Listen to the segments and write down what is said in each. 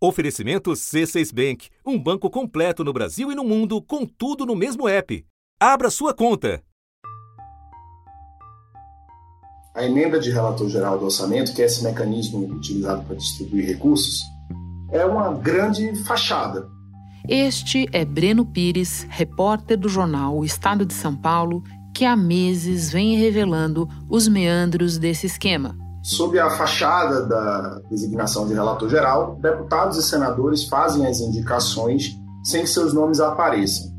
Oferecimento C6 Bank, um banco completo no Brasil e no mundo, com tudo no mesmo app. Abra sua conta. A emenda de relator geral do orçamento, que é esse mecanismo utilizado para distribuir recursos, é uma grande fachada. Este é Breno Pires, repórter do jornal O Estado de São Paulo, que há meses vem revelando os meandros desse esquema Sob a fachada da designação de relator geral, deputados e senadores fazem as indicações sem que seus nomes apareçam.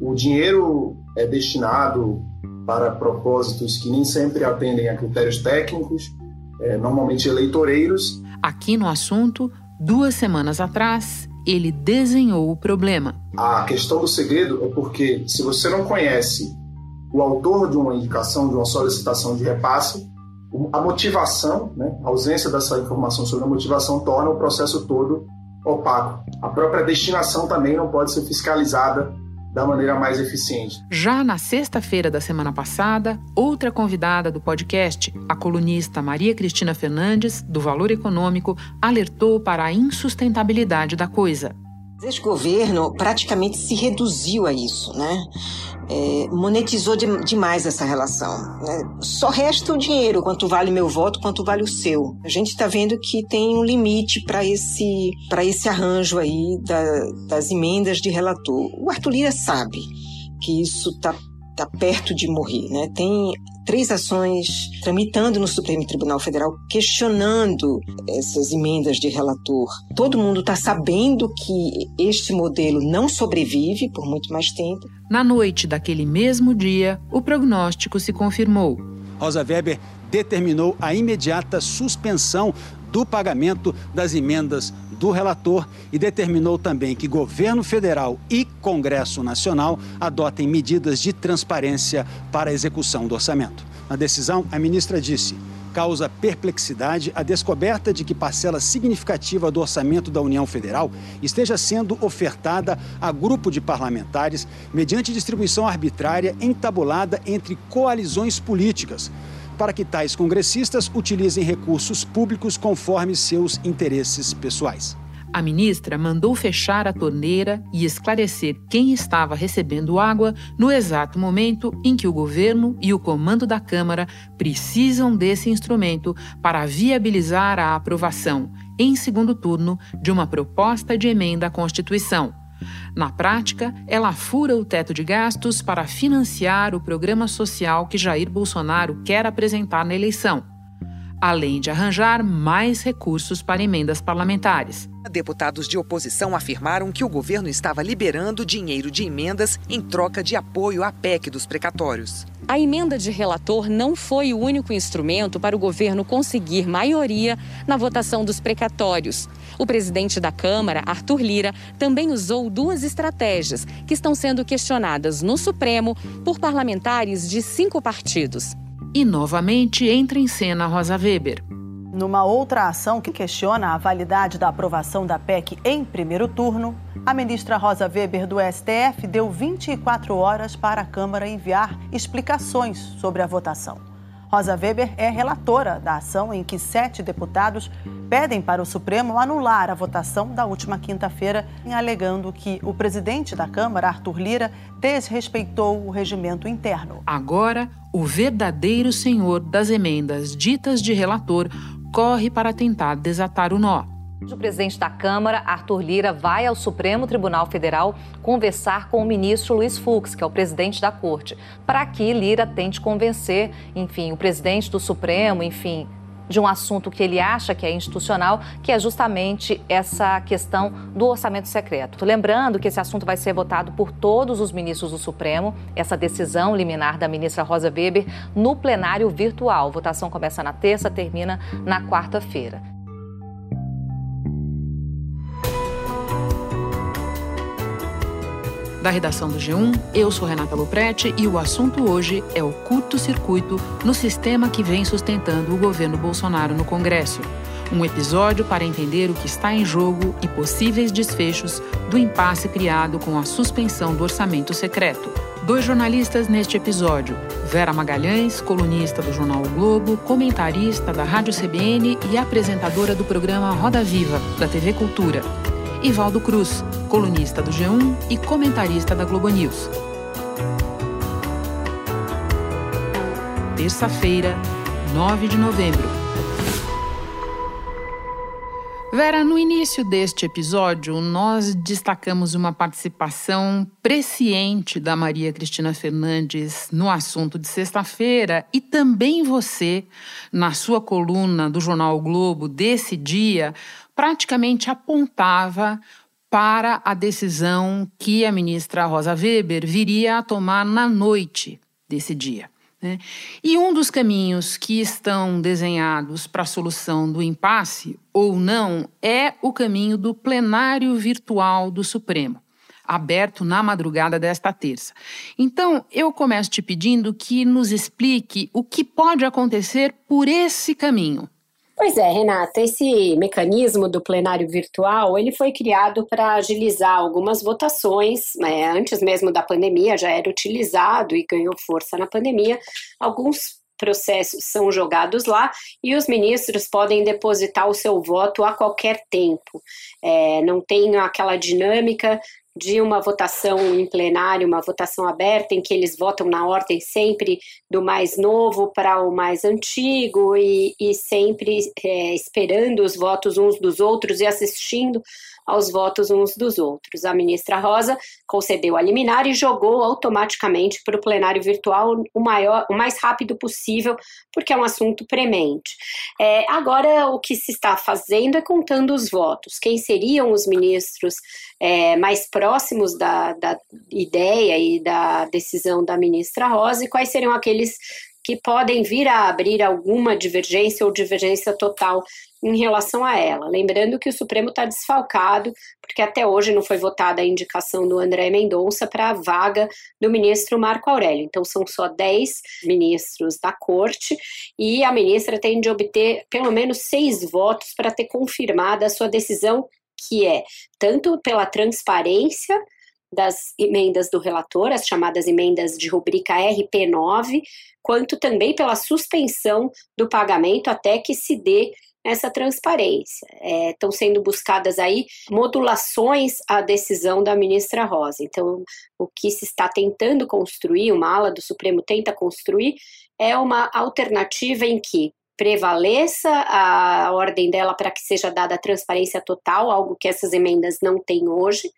O dinheiro é destinado para propósitos que nem sempre atendem a critérios técnicos, é, normalmente eleitoreiros. Aqui no assunto, duas semanas atrás, ele desenhou o problema. A questão do segredo é porque, se você não conhece o autor de uma indicação, de uma solicitação de repasse, a motivação, né, a ausência dessa informação sobre a motivação torna o processo todo opaco. A própria destinação também não pode ser fiscalizada da maneira mais eficiente. Já na sexta-feira da semana passada, outra convidada do podcast, a colunista Maria Cristina Fernandes, do Valor Econômico, alertou para a insustentabilidade da coisa. Este governo praticamente se reduziu a isso, né? É, monetizou de, demais essa relação. Né? Só resta o dinheiro, quanto vale meu voto, quanto vale o seu. A gente está vendo que tem um limite para esse, esse arranjo aí da, das emendas de relator. O Arthur Lira sabe que isso está tá perto de morrer, né? Tem três ações tramitando no Supremo Tribunal Federal questionando essas emendas de relator. Todo mundo está sabendo que este modelo não sobrevive por muito mais tempo. Na noite daquele mesmo dia, o prognóstico se confirmou. Rosa Weber determinou a imediata suspensão do pagamento das emendas do relator e determinou também que governo federal e Congresso Nacional adotem medidas de transparência para a execução do orçamento. Na decisão, a ministra disse: causa perplexidade a descoberta de que parcela significativa do orçamento da União Federal esteja sendo ofertada a grupo de parlamentares mediante distribuição arbitrária entabulada entre coalizões políticas para que tais congressistas utilizem recursos públicos conforme seus interesses pessoais. A ministra mandou fechar a torneira e esclarecer quem estava recebendo água no exato momento em que o governo e o comando da Câmara precisam desse instrumento para viabilizar a aprovação, em segundo turno, de uma proposta de emenda à Constituição. Na prática, ela fura o teto de gastos para financiar o programa social que Jair Bolsonaro quer apresentar na eleição, além de arranjar mais recursos para emendas parlamentares. Deputados de oposição afirmaram que o governo estava liberando dinheiro de emendas em troca de apoio à PEC dos precatórios. A emenda de relator não foi o único instrumento para o governo conseguir maioria na votação dos precatórios. O presidente da Câmara, Arthur Lira, também usou duas estratégias que estão sendo questionadas no Supremo por parlamentares de cinco partidos. E novamente entra em cena Rosa Weber. Numa outra ação que questiona a validade da aprovação da PEC em primeiro turno, a ministra Rosa Weber do STF deu 24 horas para a Câmara enviar explicações sobre a votação. Rosa Weber é relatora da ação em que sete deputados pedem para o Supremo anular a votação da última quinta-feira, alegando que o presidente da Câmara, Arthur Lira, desrespeitou o regimento interno. Agora, o verdadeiro senhor das emendas ditas de relator corre para tentar desatar o nó. O presidente da Câmara, Arthur Lira, vai ao Supremo Tribunal Federal conversar com o ministro Luiz Fux, que é o presidente da corte, para que Lira tente convencer, enfim, o presidente do Supremo, enfim, de um assunto que ele acha que é institucional, que é justamente essa questão do orçamento secreto. Lembrando que esse assunto vai ser votado por todos os ministros do Supremo, essa decisão liminar da ministra Rosa Weber, no plenário virtual. Votação começa na terça, termina na quarta-feira. Da redação do G1, eu sou Renata Luprete e o assunto hoje é o curto-circuito no sistema que vem sustentando o governo Bolsonaro no Congresso. Um episódio para entender o que está em jogo e possíveis desfechos do impasse criado com a suspensão do orçamento secreto. Dois jornalistas neste episódio: Vera Magalhães, colunista do jornal o Globo, comentarista da Rádio CBN e apresentadora do programa Roda Viva, da TV Cultura. E Valdo Cruz, colunista do G1 e comentarista da Globo News. Terça-feira, 9 de novembro. Vera, no início deste episódio, nós destacamos uma participação presciente da Maria Cristina Fernandes no assunto de sexta-feira e também você, na sua coluna do jornal o Globo desse dia, praticamente apontava para a decisão que a ministra Rosa Weber viria a tomar na noite desse dia. Né? E um dos caminhos que estão desenhados para a solução do impasse, ou não, é o caminho do plenário virtual do Supremo, aberto na madrugada desta terça. Então, eu começo te pedindo que nos explique o que pode acontecer por esse caminho. Pois é, Renata, esse mecanismo do plenário virtual, ele foi criado para agilizar algumas votações, né? antes mesmo da pandemia já era utilizado e ganhou força na pandemia. Alguns processos são jogados lá e os ministros podem depositar o seu voto a qualquer tempo. É, não tem aquela dinâmica de uma votação em plenário, uma votação aberta, em que eles votam na ordem sempre do mais novo para o mais antigo e, e sempre é, esperando os votos uns dos outros e assistindo aos votos uns dos outros. A ministra Rosa concedeu a liminar e jogou automaticamente para o plenário virtual o, maior, o mais rápido possível, porque é um assunto premente. É, agora, o que se está fazendo é contando os votos. Quem seriam os ministros é, mais próximos da, da ideia e da decisão da ministra Rosa e quais seriam aqueles que podem vir a abrir alguma divergência ou divergência total em relação a ela. Lembrando que o Supremo está desfalcado, porque até hoje não foi votada a indicação do André Mendonça para a vaga do ministro Marco Aurélio. Então, são só 10 ministros da corte e a ministra tem de obter pelo menos seis votos para ter confirmada a sua decisão, que é tanto pela transparência das emendas do relator, as chamadas emendas de rubrica RP9, quanto também pela suspensão do pagamento até que se dê essa transparência. É, estão sendo buscadas aí modulações à decisão da ministra Rosa. Então, o que se está tentando construir, uma ala do Supremo tenta construir, é uma alternativa em que prevaleça a ordem dela para que seja dada a transparência total, algo que essas emendas não têm hoje,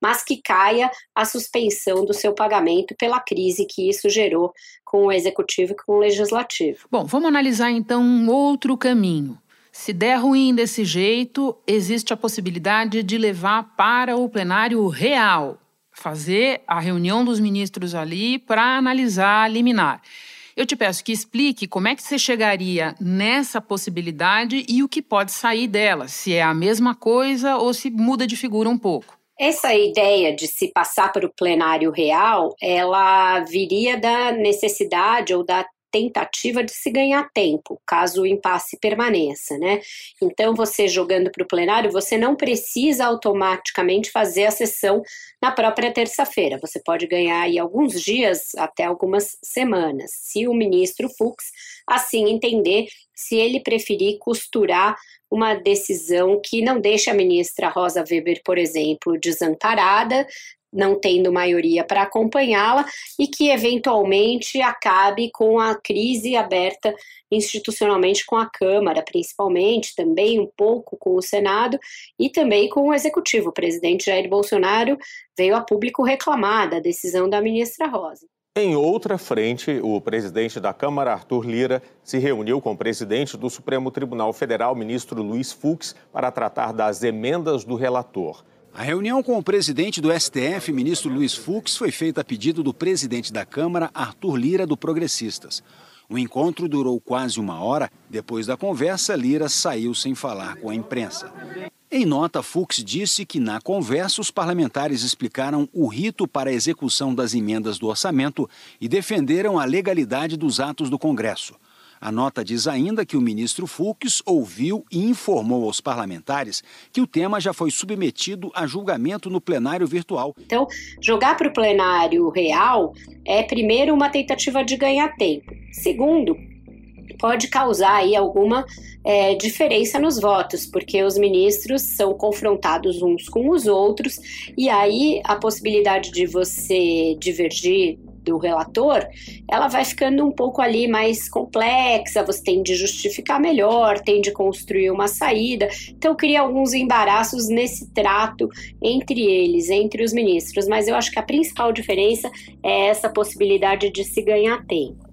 mas que caia a suspensão do seu pagamento pela crise que isso gerou com o executivo e com o legislativo. Bom, vamos analisar então um outro caminho. Se der ruim desse jeito, existe a possibilidade de levar para o plenário real, fazer a reunião dos ministros ali para analisar a liminar. Eu te peço que explique como é que você chegaria nessa possibilidade e o que pode sair dela, se é a mesma coisa ou se muda de figura um pouco. Essa ideia de se passar para o plenário real, ela viria da necessidade ou da tentativa de se ganhar tempo, caso o impasse permaneça, né? Então, você jogando para o plenário, você não precisa automaticamente fazer a sessão na própria terça-feira. Você pode ganhar aí alguns dias, até algumas semanas, se o ministro Fux assim entender, se ele preferir costurar uma decisão que não deixe a ministra Rosa Weber, por exemplo, desamparada, não tendo maioria para acompanhá-la e que eventualmente acabe com a crise aberta institucionalmente com a Câmara, principalmente, também um pouco com o Senado e também com o Executivo. O presidente Jair Bolsonaro veio a público reclamar da decisão da ministra Rosa. Em outra frente, o presidente da Câmara, Arthur Lira, se reuniu com o presidente do Supremo Tribunal Federal, ministro Luiz Fux, para tratar das emendas do relator. A reunião com o presidente do STF, ministro Luiz Fux, foi feita a pedido do presidente da Câmara, Arthur Lira, do Progressistas. O encontro durou quase uma hora. Depois da conversa, Lira saiu sem falar com a imprensa. Em nota, Fux disse que na conversa os parlamentares explicaram o rito para a execução das emendas do orçamento e defenderam a legalidade dos atos do Congresso. A nota diz ainda que o ministro Fux ouviu e informou aos parlamentares que o tema já foi submetido a julgamento no plenário virtual. Então, jogar para o plenário real é, primeiro, uma tentativa de ganhar tempo. Segundo, pode causar aí alguma é, diferença nos votos, porque os ministros são confrontados uns com os outros, e aí a possibilidade de você divergir do relator, ela vai ficando um pouco ali mais complexa, você tem de justificar melhor, tem de construir uma saída. Então cria alguns embaraços nesse trato entre eles, entre os ministros, mas eu acho que a principal diferença é essa possibilidade de se ganhar tempo.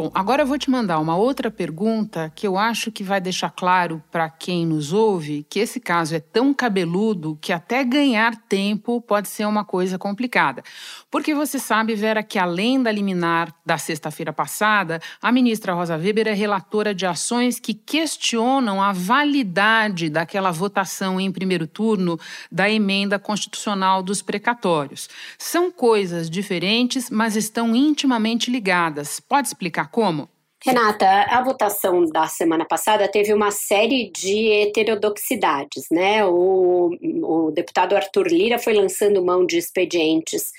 Bom, agora eu vou te mandar uma outra pergunta que eu acho que vai deixar claro para quem nos ouve que esse caso é tão cabeludo que até ganhar tempo pode ser uma coisa complicada. Porque você sabe, Vera, que além da liminar da sexta-feira passada, a ministra Rosa Weber é relatora de ações que questionam a validade daquela votação em primeiro turno da emenda constitucional dos precatórios. São coisas diferentes, mas estão intimamente ligadas. Pode explicar como? Renata, a votação da semana passada teve uma série de heterodoxidades, né? O, o deputado Arthur Lira foi lançando mão de expedientes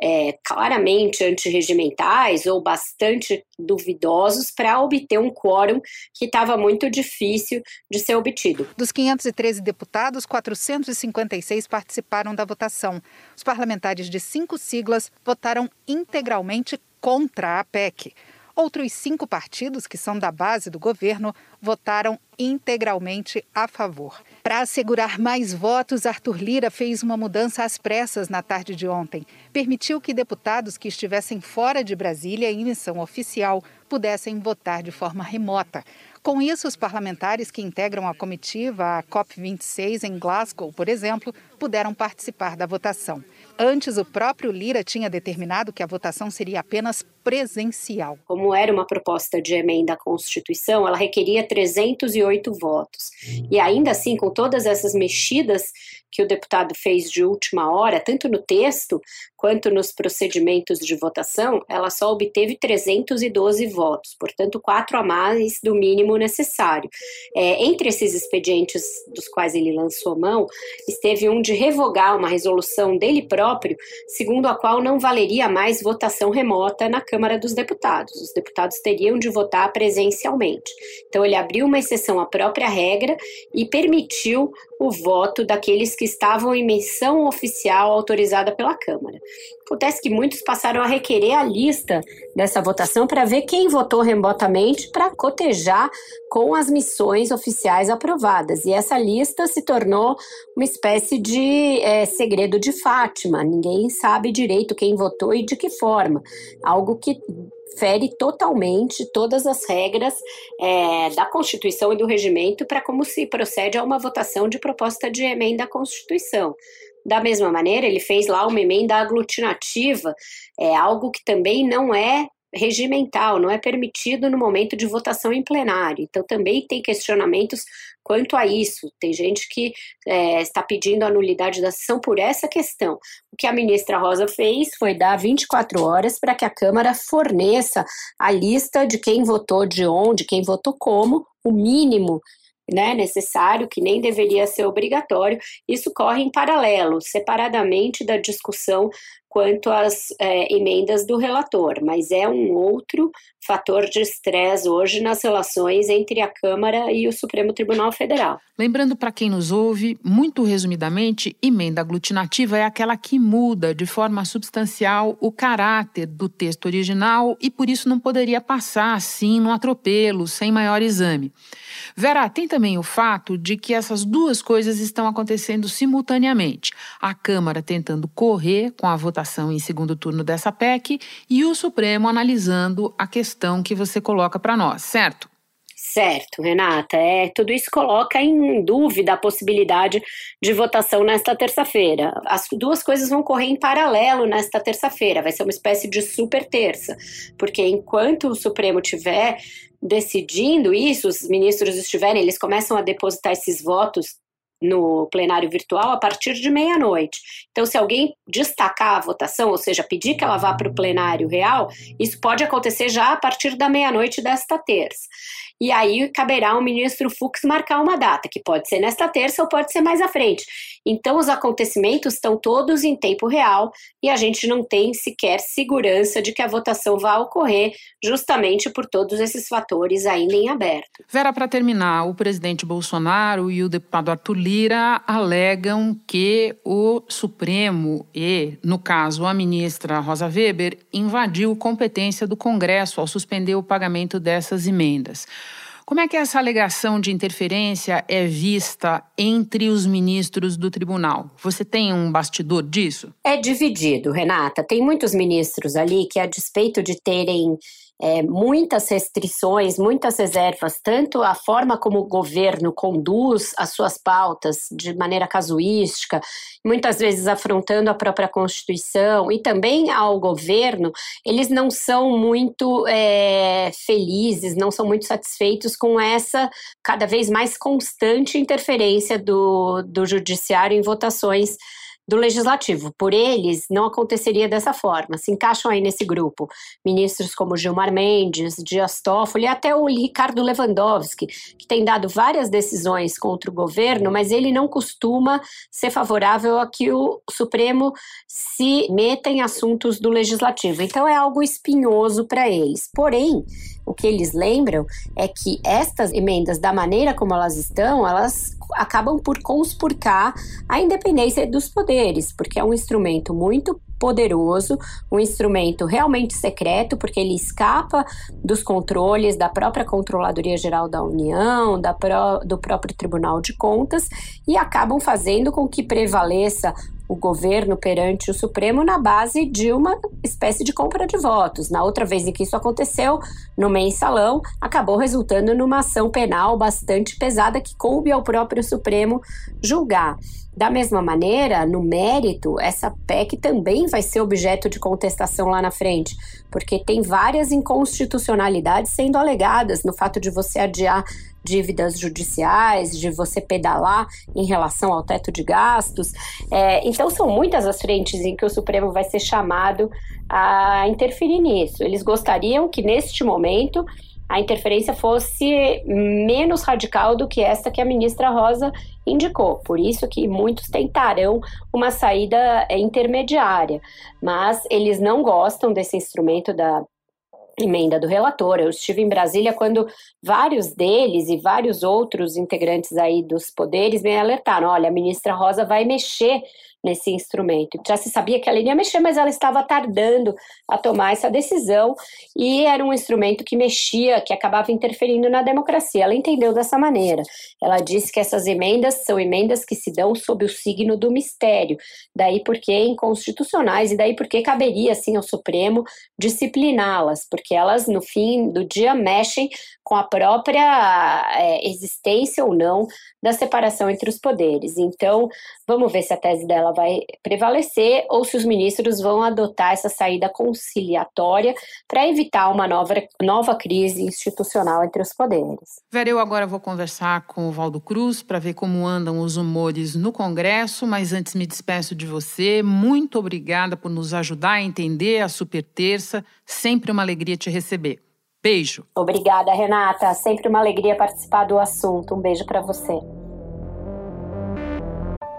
é, claramente antirregimentais ou bastante duvidosos para obter um quórum que estava muito difícil de ser obtido. Dos 513 deputados, 456 participaram da votação. Os parlamentares de cinco siglas votaram integralmente contra a PEC. Outros cinco partidos, que são da base do governo, votaram integralmente a favor. Para assegurar mais votos, Arthur Lira fez uma mudança às pressas na tarde de ontem. Permitiu que deputados que estivessem fora de Brasília em missão oficial pudessem votar de forma remota. Com isso, os parlamentares que integram a comitiva, a COP26 em Glasgow, por exemplo, puderam participar da votação. Antes, o próprio Lira tinha determinado que a votação seria apenas presencial. Como era uma proposta de emenda à Constituição, ela requeria 308 votos. E ainda assim, com todas essas mexidas que o deputado fez de última hora, tanto no texto quanto nos procedimentos de votação, ela só obteve 312 votos, portanto, quatro a mais do mínimo necessário. É, entre esses expedientes dos quais ele lançou mão, esteve um de revogar uma resolução dele próprio, segundo a qual não valeria mais votação remota na Câmara dos Deputados. Os deputados teriam de votar presencialmente. Então, ele abriu uma exceção à própria regra e permitiu o voto daqueles que estavam em missão oficial autorizada pela Câmara. Acontece que muitos passaram a requerer a lista dessa votação para ver quem votou remotamente para cotejar com as missões oficiais aprovadas. E essa lista se tornou uma espécie de é, segredo de Fátima. Ninguém sabe direito quem votou e de que forma. Algo que fere totalmente todas as regras é, da Constituição e do regimento para como se procede a uma votação de proposta de emenda à Constituição. Da mesma maneira, ele fez lá uma emenda aglutinativa, é algo que também não é regimental, não é permitido no momento de votação em plenário. Então, também tem questionamentos quanto a isso. Tem gente que é, está pedindo a nulidade da sessão por essa questão. O que a ministra Rosa fez foi dar 24 horas para que a Câmara forneça a lista de quem votou de onde, quem votou como, o mínimo né, necessário, que nem deveria ser obrigatório, isso corre em paralelo, separadamente da discussão quanto às é, emendas do relator, mas é um outro fator de estresse hoje nas relações entre a Câmara e o Supremo Tribunal Federal. Lembrando para quem nos ouve, muito resumidamente, emenda aglutinativa é aquela que muda de forma substancial o caráter do texto original e por isso não poderia passar assim no atropelo, sem maior exame. Vera, tem também o fato de que essas duas coisas estão acontecendo simultaneamente. A Câmara tentando correr com a votação em segundo turno dessa PEC e o Supremo analisando a questão que você coloca para nós, certo? Certo, Renata. É, tudo isso coloca em dúvida a possibilidade de votação nesta terça-feira. As duas coisas vão correr em paralelo nesta terça-feira. Vai ser uma espécie de super terça, porque enquanto o Supremo tiver decidindo isso, os ministros estiverem, eles começam a depositar esses votos no plenário virtual a partir de meia-noite. Então, se alguém destacar a votação, ou seja, pedir que ela vá para o plenário real, isso pode acontecer já a partir da meia-noite desta terça. E aí caberá ao ministro Fux marcar uma data, que pode ser nesta terça ou pode ser mais à frente. Então, os acontecimentos estão todos em tempo real e a gente não tem sequer segurança de que a votação vá ocorrer, justamente por todos esses fatores ainda em aberto. Vera, para terminar, o presidente Bolsonaro e o deputado Arthur Lira alegam que o Supremo e, no caso, a ministra Rosa Weber, invadiu competência do Congresso ao suspender o pagamento dessas emendas. Como é que essa alegação de interferência é vista entre os ministros do tribunal? Você tem um bastidor disso? É dividido, Renata. Tem muitos ministros ali que, a despeito de terem é, muitas restrições, muitas reservas, tanto a forma como o governo conduz as suas pautas de maneira casuística, muitas vezes afrontando a própria Constituição e também ao governo, eles não são muito é, felizes, não são muito satisfeitos com essa cada vez mais constante interferência do, do judiciário em votações do legislativo. Por eles, não aconteceria dessa forma. Se encaixam aí nesse grupo ministros como Gilmar Mendes, Dias Toffoli e até o Ricardo Lewandowski, que tem dado várias decisões contra o governo, mas ele não costuma ser favorável a que o Supremo se meta em assuntos do legislativo. Então é algo espinhoso para eles. Porém, o que eles lembram é que estas emendas, da maneira como elas estão, elas acabam por conspurcar a independência dos poderes, porque é um instrumento muito poderoso, um instrumento realmente secreto, porque ele escapa dos controles da própria Controladoria Geral da União, da do próprio Tribunal de Contas, e acabam fazendo com que prevaleça o governo perante o Supremo na base de uma espécie de compra de votos. Na outra vez em que isso aconteceu, no mensalão, acabou resultando numa ação penal bastante pesada que coube ao próprio Supremo julgar. Da mesma maneira, no mérito, essa PEC também vai ser objeto de contestação lá na frente, porque tem várias inconstitucionalidades sendo alegadas no fato de você adiar dívidas judiciais, de você pedalar em relação ao teto de gastos. É, então, são muitas as frentes em que o Supremo vai ser chamado a interferir nisso. Eles gostariam que, neste momento, a interferência fosse menos radical do que esta que a ministra Rosa indicou. Por isso que muitos tentarão uma saída intermediária, mas eles não gostam desse instrumento da emenda do relator. Eu estive em Brasília quando vários deles e vários outros integrantes aí dos poderes me alertaram: olha, a ministra Rosa vai mexer nesse instrumento. Já se sabia que ela iria mexer, mas ela estava tardando a tomar essa decisão e era um instrumento que mexia, que acabava interferindo na democracia. Ela entendeu dessa maneira. Ela disse que essas emendas são emendas que se dão sob o signo do mistério, daí porque inconstitucionais e daí porque caberia assim ao Supremo discipliná-las, porque elas no fim do dia mexem com a própria é, existência ou não da separação entre os poderes. Então, vamos ver se a tese dela vai prevalecer ou se os ministros vão adotar essa saída conciliatória para evitar uma nova, nova crise institucional entre os poderes. Vera, eu agora vou conversar com o Valdo Cruz para ver como andam os humores no Congresso, mas antes me despeço de você. Muito obrigada por nos ajudar a entender a Super Terça. Sempre uma alegria te receber. Beijo. Obrigada, Renata. Sempre uma alegria participar do assunto. Um beijo para você.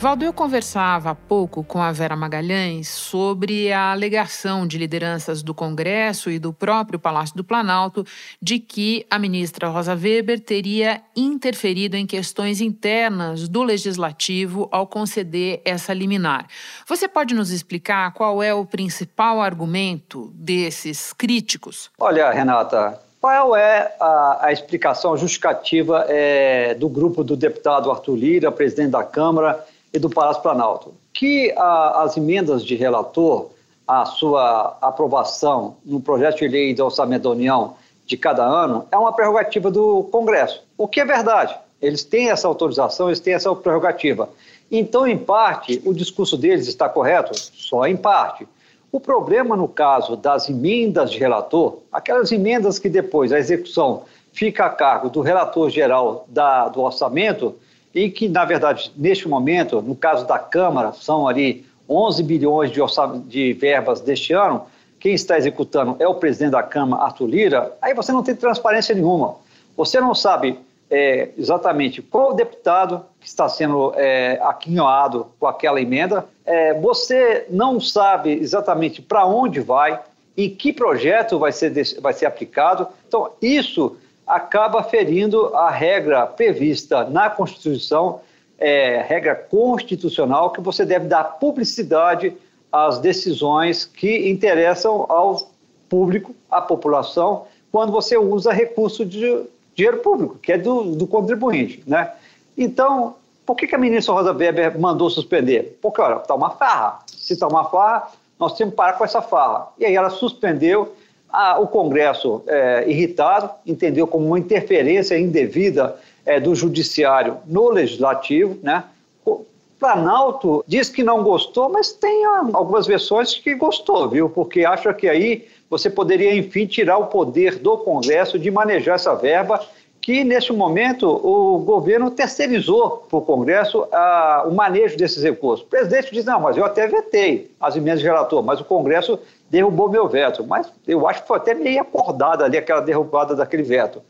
Valdo, eu conversava há pouco com a Vera Magalhães sobre a alegação de lideranças do Congresso e do próprio Palácio do Planalto de que a ministra Rosa Weber teria interferido em questões internas do legislativo ao conceder essa liminar. Você pode nos explicar qual é o principal argumento desses críticos? Olha, Renata, Qual é a, a explicação, justificativa é, do grupo do deputado Arthur Lira, presidente da Câmara e do Palácio Planalto? Que a, as emendas de relator, a sua aprovação no projeto de lei do Orçamento da União de cada ano, é uma prerrogativa do Congresso. O que é verdade. Eles têm essa autorização, eles têm essa prerrogativa. Então, em parte, o discurso deles está correto? Só em parte. O problema no caso das emendas de relator, aquelas emendas que depois a execução fica a cargo do relator geral da, do orçamento e que, na verdade, neste momento, no caso da Câmara, são ali 11 bilhões de, de verbas deste ano, quem está executando é o presidente da Câmara, Arthur Lira, aí você não tem transparência nenhuma. Você não sabe é, exatamente qual deputado que está sendo é, aquinhoado com aquela emenda, é, você não sabe exatamente para onde vai, em que projeto vai ser, vai ser aplicado. Então, isso acaba ferindo a regra prevista na Constituição, é, regra constitucional, que você deve dar publicidade às decisões que interessam ao público, à população, quando você usa recurso de dinheiro público, que é do, do contribuinte, né? Então, por que, que a ministra Rosa Weber mandou suspender? Porque, olha, está uma farra. Se está uma farra, nós temos que parar com essa farra. E aí ela suspendeu, a, o Congresso, é, irritado, entendeu como uma interferência indevida é, do Judiciário no Legislativo, né? O Planalto diz que não gostou, mas tem algumas versões que gostou, viu? Porque acha que aí você poderia, enfim, tirar o poder do Congresso de manejar essa verba que, neste momento, o governo terceirizou para o Congresso a, o manejo desses recursos. O presidente diz, não, mas eu até vetei as emendas de relator, mas o Congresso derrubou meu veto. Mas eu acho que foi até meio acordada ali aquela derrubada daquele veto.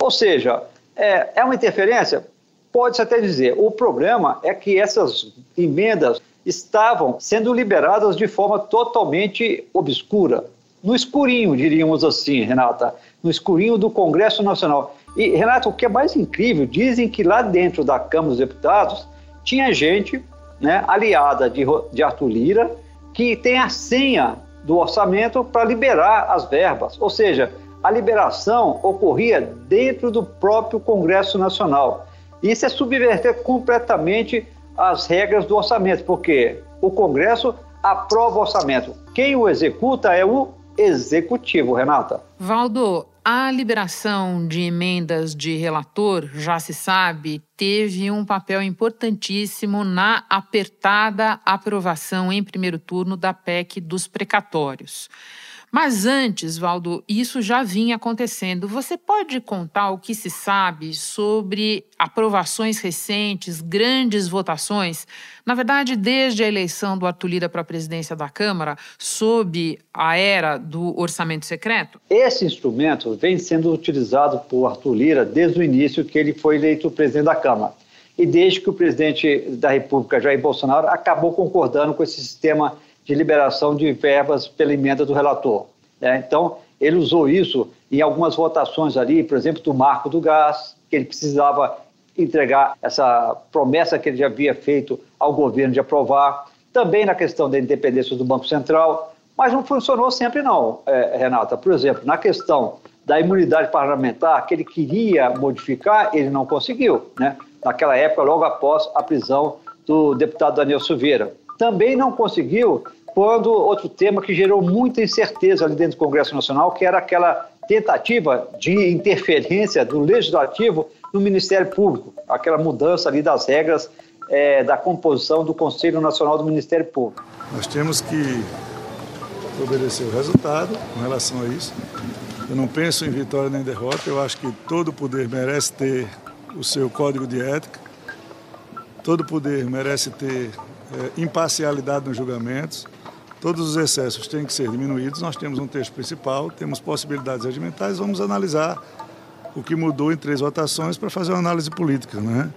Ou seja, é, é uma interferência? Pode-se até dizer. O problema é que essas emendas estavam sendo liberadas de forma totalmente obscura no escurinho, diríamos assim, Renata, no escurinho do Congresso Nacional. E, Renata, o que é mais incrível, dizem que lá dentro da Câmara dos Deputados tinha gente né, aliada de, de Arthur Lira que tem a senha do orçamento para liberar as verbas. Ou seja, a liberação ocorria dentro do próprio Congresso Nacional. Isso é subverter completamente as regras do orçamento, porque o Congresso aprova o orçamento. Quem o executa é o executivo, Renata. Valdo, a liberação de emendas de relator, já se sabe, teve um papel importantíssimo na apertada aprovação em primeiro turno da PEC dos precatórios. Mas antes, Valdo, isso já vinha acontecendo. Você pode contar o que se sabe sobre aprovações recentes, grandes votações? Na verdade, desde a eleição do Arthur Lira para a presidência da Câmara, sob a era do orçamento secreto? Esse instrumento vem sendo utilizado por Arthur Lira desde o início que ele foi eleito presidente da Câmara. E desde que o presidente da República, Jair Bolsonaro, acabou concordando com esse sistema de liberação de verbas pela emenda do relator. Né? Então, ele usou isso em algumas votações ali, por exemplo, do marco do gás, que ele precisava entregar essa promessa que ele já havia feito ao governo de aprovar, também na questão da independência do Banco Central, mas não funcionou sempre não, é, Renata. Por exemplo, na questão da imunidade parlamentar, que ele queria modificar, ele não conseguiu, né? naquela época, logo após a prisão do deputado Daniel Silveira. Também não conseguiu quando outro tema que gerou muita incerteza ali dentro do Congresso Nacional, que era aquela tentativa de interferência do Legislativo no Ministério Público, aquela mudança ali das regras é, da composição do Conselho Nacional do Ministério Público. Nós temos que obedecer o resultado com relação a isso. Eu não penso em vitória nem derrota, eu acho que todo poder merece ter o seu código de ética, todo poder merece ter é, imparcialidade nos julgamentos, Todos os excessos têm que ser diminuídos. Nós temos um texto principal, temos possibilidades regimentares, vamos analisar o que mudou em três votações para fazer uma análise política. Né?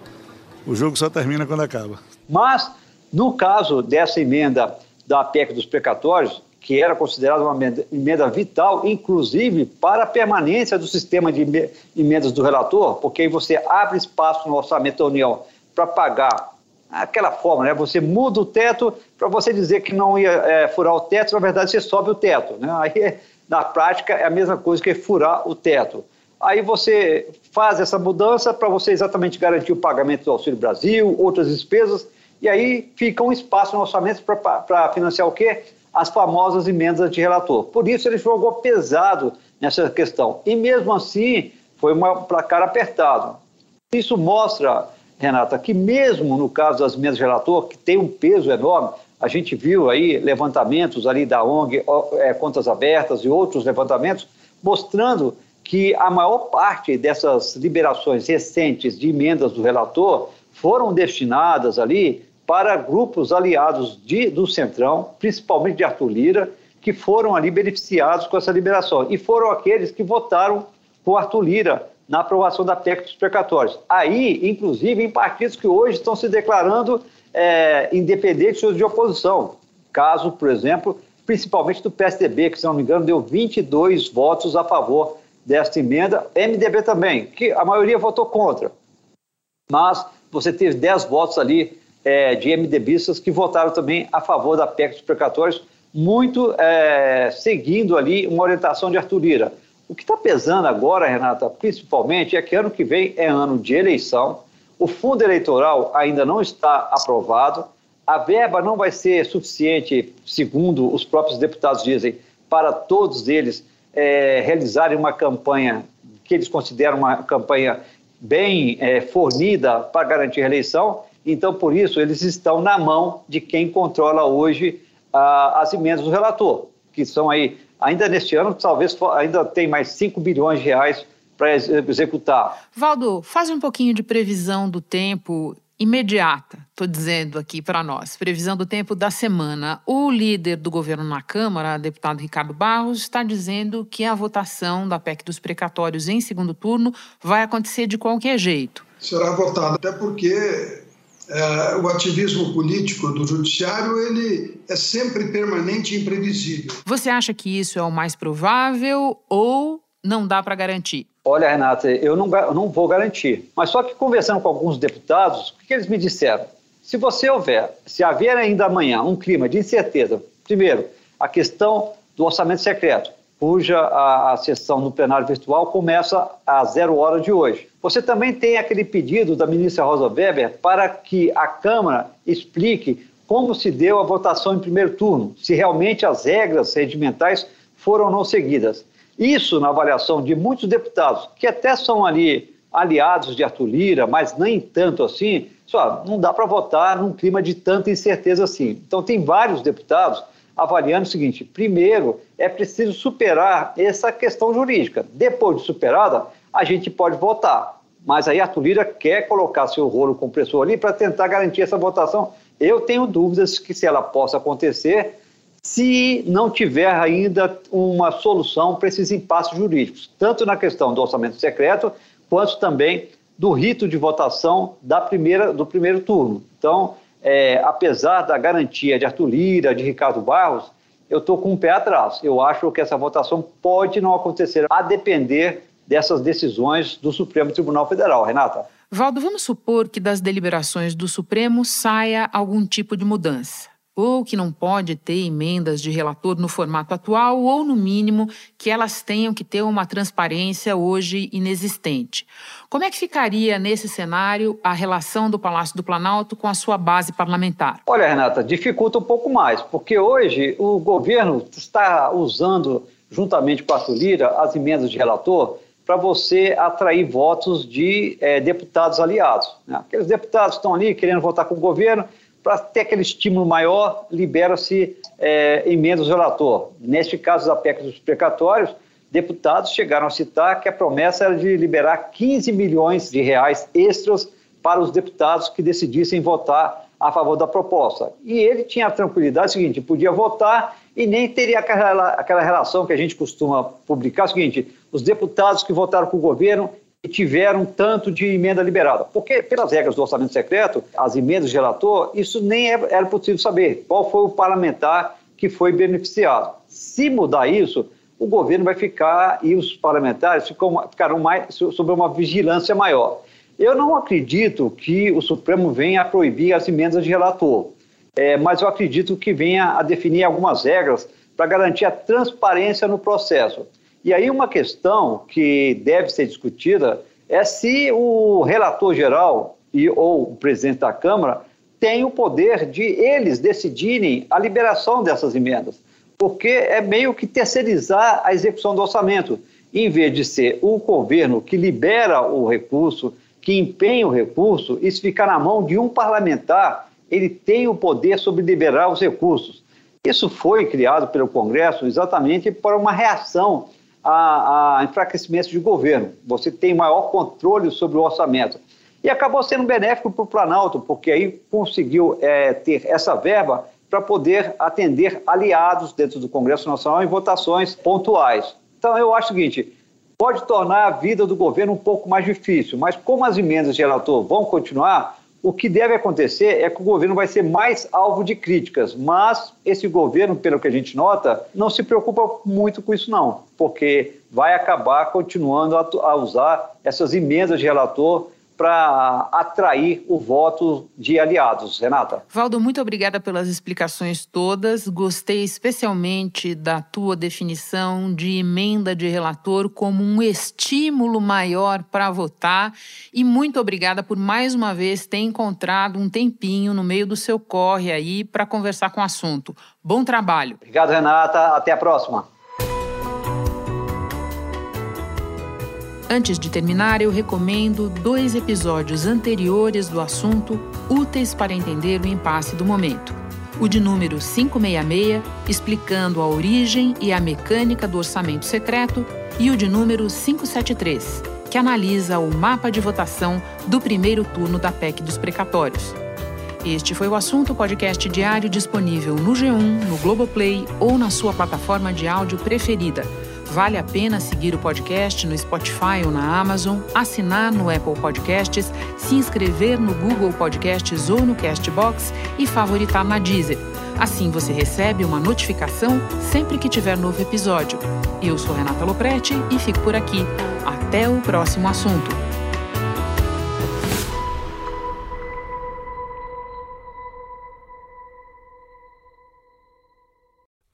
O jogo só termina quando acaba. Mas, no caso dessa emenda da PEC dos precatórios, que era considerada uma emenda vital, inclusive para a permanência do sistema de emendas do relator, porque aí você abre espaço no orçamento da União para pagar aquela forma, né? Você muda o teto para você dizer que não ia é, furar o teto, na verdade você sobe o teto, né? Aí, na prática, é a mesma coisa que furar o teto. Aí você faz essa mudança para você exatamente garantir o pagamento do Auxílio Brasil, outras despesas, e aí fica um espaço no orçamento para financiar o quê? As famosas emendas de relator. Por isso ele jogou pesado nessa questão. E mesmo assim, foi um placar apertado. Isso mostra, Renata, que mesmo no caso das emendas de relator, que tem um peso enorme, a gente viu aí levantamentos ali da ONG, é, Contas Abertas e outros levantamentos, mostrando que a maior parte dessas liberações recentes de emendas do relator foram destinadas ali para grupos aliados de, do Centrão, principalmente de Arthur Lira, que foram ali beneficiados com essa liberação. E foram aqueles que votaram por Arthur Lira na aprovação da PEC dos precatórios. Aí, inclusive, em partidos que hoje estão se declarando é, independentes de oposição. Caso, por exemplo, principalmente do PSDB, que, se não me engano, deu 22 votos a favor desta emenda. MDB também, que a maioria votou contra. Mas você teve 10 votos ali é, de MDBistas que votaram também a favor da PEC dos precatórios, muito é, seguindo ali uma orientação de Arthur Lira. O que está pesando agora, Renata, principalmente, é que ano que vem é ano de eleição, o fundo eleitoral ainda não está aprovado, a verba não vai ser suficiente, segundo os próprios deputados dizem, para todos eles é, realizarem uma campanha que eles consideram uma campanha bem é, fornida para garantir a eleição. Então, por isso, eles estão na mão de quem controla hoje ah, as emendas do relator, que são aí, ainda neste ano, talvez ainda tem mais 5 bilhões de reais para executar. Valdo, faz um pouquinho de previsão do tempo imediata, estou dizendo aqui para nós, previsão do tempo da semana. O líder do governo na Câmara, deputado Ricardo Barros, está dizendo que a votação da PEC dos precatórios em segundo turno vai acontecer de qualquer jeito. Será votada, até porque é, o ativismo político do judiciário ele é sempre permanente e imprevisível. Você acha que isso é o mais provável ou não dá para garantir? Olha, Renata, eu não, eu não vou garantir. Mas só que conversando com alguns deputados, o que eles me disseram? Se você houver, se haver ainda amanhã um clima de incerteza, primeiro, a questão do orçamento secreto, cuja a, a sessão no plenário virtual começa às zero hora de hoje. Você também tem aquele pedido da ministra Rosa Weber para que a Câmara explique como se deu a votação em primeiro turno, se realmente as regras regimentais foram ou não seguidas. Isso, na avaliação de muitos deputados, que até são ali aliados de Arthur Lira, mas nem tanto assim, só não dá para votar num clima de tanta incerteza assim. Então, tem vários deputados avaliando o seguinte: primeiro, é preciso superar essa questão jurídica. Depois de superada, a gente pode votar. Mas aí Arthur Lira quer colocar seu rolo compressor ali para tentar garantir essa votação. Eu tenho dúvidas que se ela possa acontecer, se não tiver ainda uma solução para esses impasses jurídicos, tanto na questão do orçamento secreto, quanto também do rito de votação da primeira, do primeiro turno. Então, é, apesar da garantia de Arthur Lira, de Ricardo Barros, eu estou com um pé atrás. Eu acho que essa votação pode não acontecer, a depender dessas decisões do Supremo Tribunal Federal. Renata. Valdo, vamos supor que das deliberações do Supremo saia algum tipo de mudança ou que não pode ter emendas de relator no formato atual, ou, no mínimo, que elas tenham que ter uma transparência hoje inexistente. Como é que ficaria, nesse cenário, a relação do Palácio do Planalto com a sua base parlamentar? Olha, Renata, dificulta um pouco mais, porque hoje o governo está usando, juntamente com a Lira, as emendas de relator para você atrair votos de é, deputados aliados. Né? Aqueles deputados estão ali querendo votar com o governo para ter aquele estímulo maior, libera-se é, emendas do relator. Neste caso PEC dos precatórios, deputados chegaram a citar que a promessa era de liberar 15 milhões de reais extras para os deputados que decidissem votar a favor da proposta. E ele tinha a tranquilidade seguinte, podia votar e nem teria aquela, aquela relação que a gente costuma publicar, é seguinte, os deputados que votaram com o governo tiveram tanto de emenda liberada. Porque, pelas regras do orçamento secreto, as emendas de relator, isso nem é, era possível saber qual foi o parlamentar que foi beneficiado. Se mudar isso, o governo vai ficar e os parlamentares ficam, ficarão mais, sob uma vigilância maior. Eu não acredito que o Supremo venha a proibir as emendas de relator, é, mas eu acredito que venha a definir algumas regras para garantir a transparência no processo. E aí uma questão que deve ser discutida é se o relator geral e ou o presidente da Câmara tem o poder de eles decidirem a liberação dessas emendas, porque é meio que terceirizar a execução do orçamento, em vez de ser o governo que libera o recurso, que empenha o recurso, isso ficar na mão de um parlamentar, ele tem o poder sobre liberar os recursos. Isso foi criado pelo Congresso exatamente para uma reação a, a enfraquecimento de governo. Você tem maior controle sobre o orçamento. E acabou sendo benéfico para o Planalto, porque aí conseguiu é, ter essa verba para poder atender aliados dentro do Congresso Nacional em votações pontuais. Então, eu acho o seguinte: pode tornar a vida do governo um pouco mais difícil, mas como as emendas relator vão continuar, o que deve acontecer é que o governo vai ser mais alvo de críticas, mas esse governo, pelo que a gente nota, não se preocupa muito com isso não, porque vai acabar continuando a, usar essas emendas de relator para atrair o voto de aliados. Renata. Valdo, muito obrigada pelas explicações todas. Gostei especialmente da tua definição de emenda de relator como um estímulo maior para votar. E muito obrigada por mais uma vez ter encontrado um tempinho no meio do seu corre aí para conversar com o assunto. Bom trabalho. Obrigado, Renata. Até a próxima. Antes de terminar, eu recomendo dois episódios anteriores do assunto úteis para entender o impasse do momento. O de número 566, explicando a origem e a mecânica do orçamento secreto, e o de número 573, que analisa o mapa de votação do primeiro turno da PEC dos precatórios. Este foi o assunto podcast diário disponível no G1, no Globoplay ou na sua plataforma de áudio preferida. Vale a pena seguir o podcast no Spotify ou na Amazon, assinar no Apple Podcasts, se inscrever no Google Podcasts ou no Castbox e favoritar na Deezer. Assim você recebe uma notificação sempre que tiver novo episódio. Eu sou Renata Loprete e fico por aqui. Até o próximo assunto.